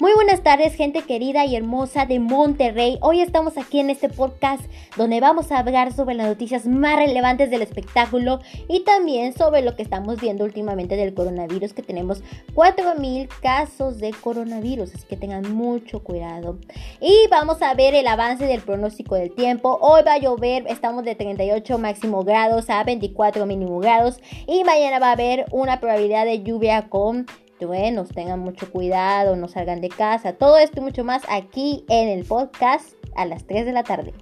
Muy buenas tardes, gente querida y hermosa de Monterrey. Hoy estamos aquí en este podcast donde vamos a hablar sobre las noticias más relevantes del espectáculo y también sobre lo que estamos viendo últimamente del coronavirus, que tenemos 4.000 casos de coronavirus, así que tengan mucho cuidado. Y vamos a ver el avance del pronóstico del tiempo. Hoy va a llover, estamos de 38 máximo grados a 24 mínimo grados y mañana va a haber una probabilidad de lluvia con buenos, tengan mucho cuidado, no salgan de casa, todo esto y mucho más aquí en el podcast a las 3 de la tarde.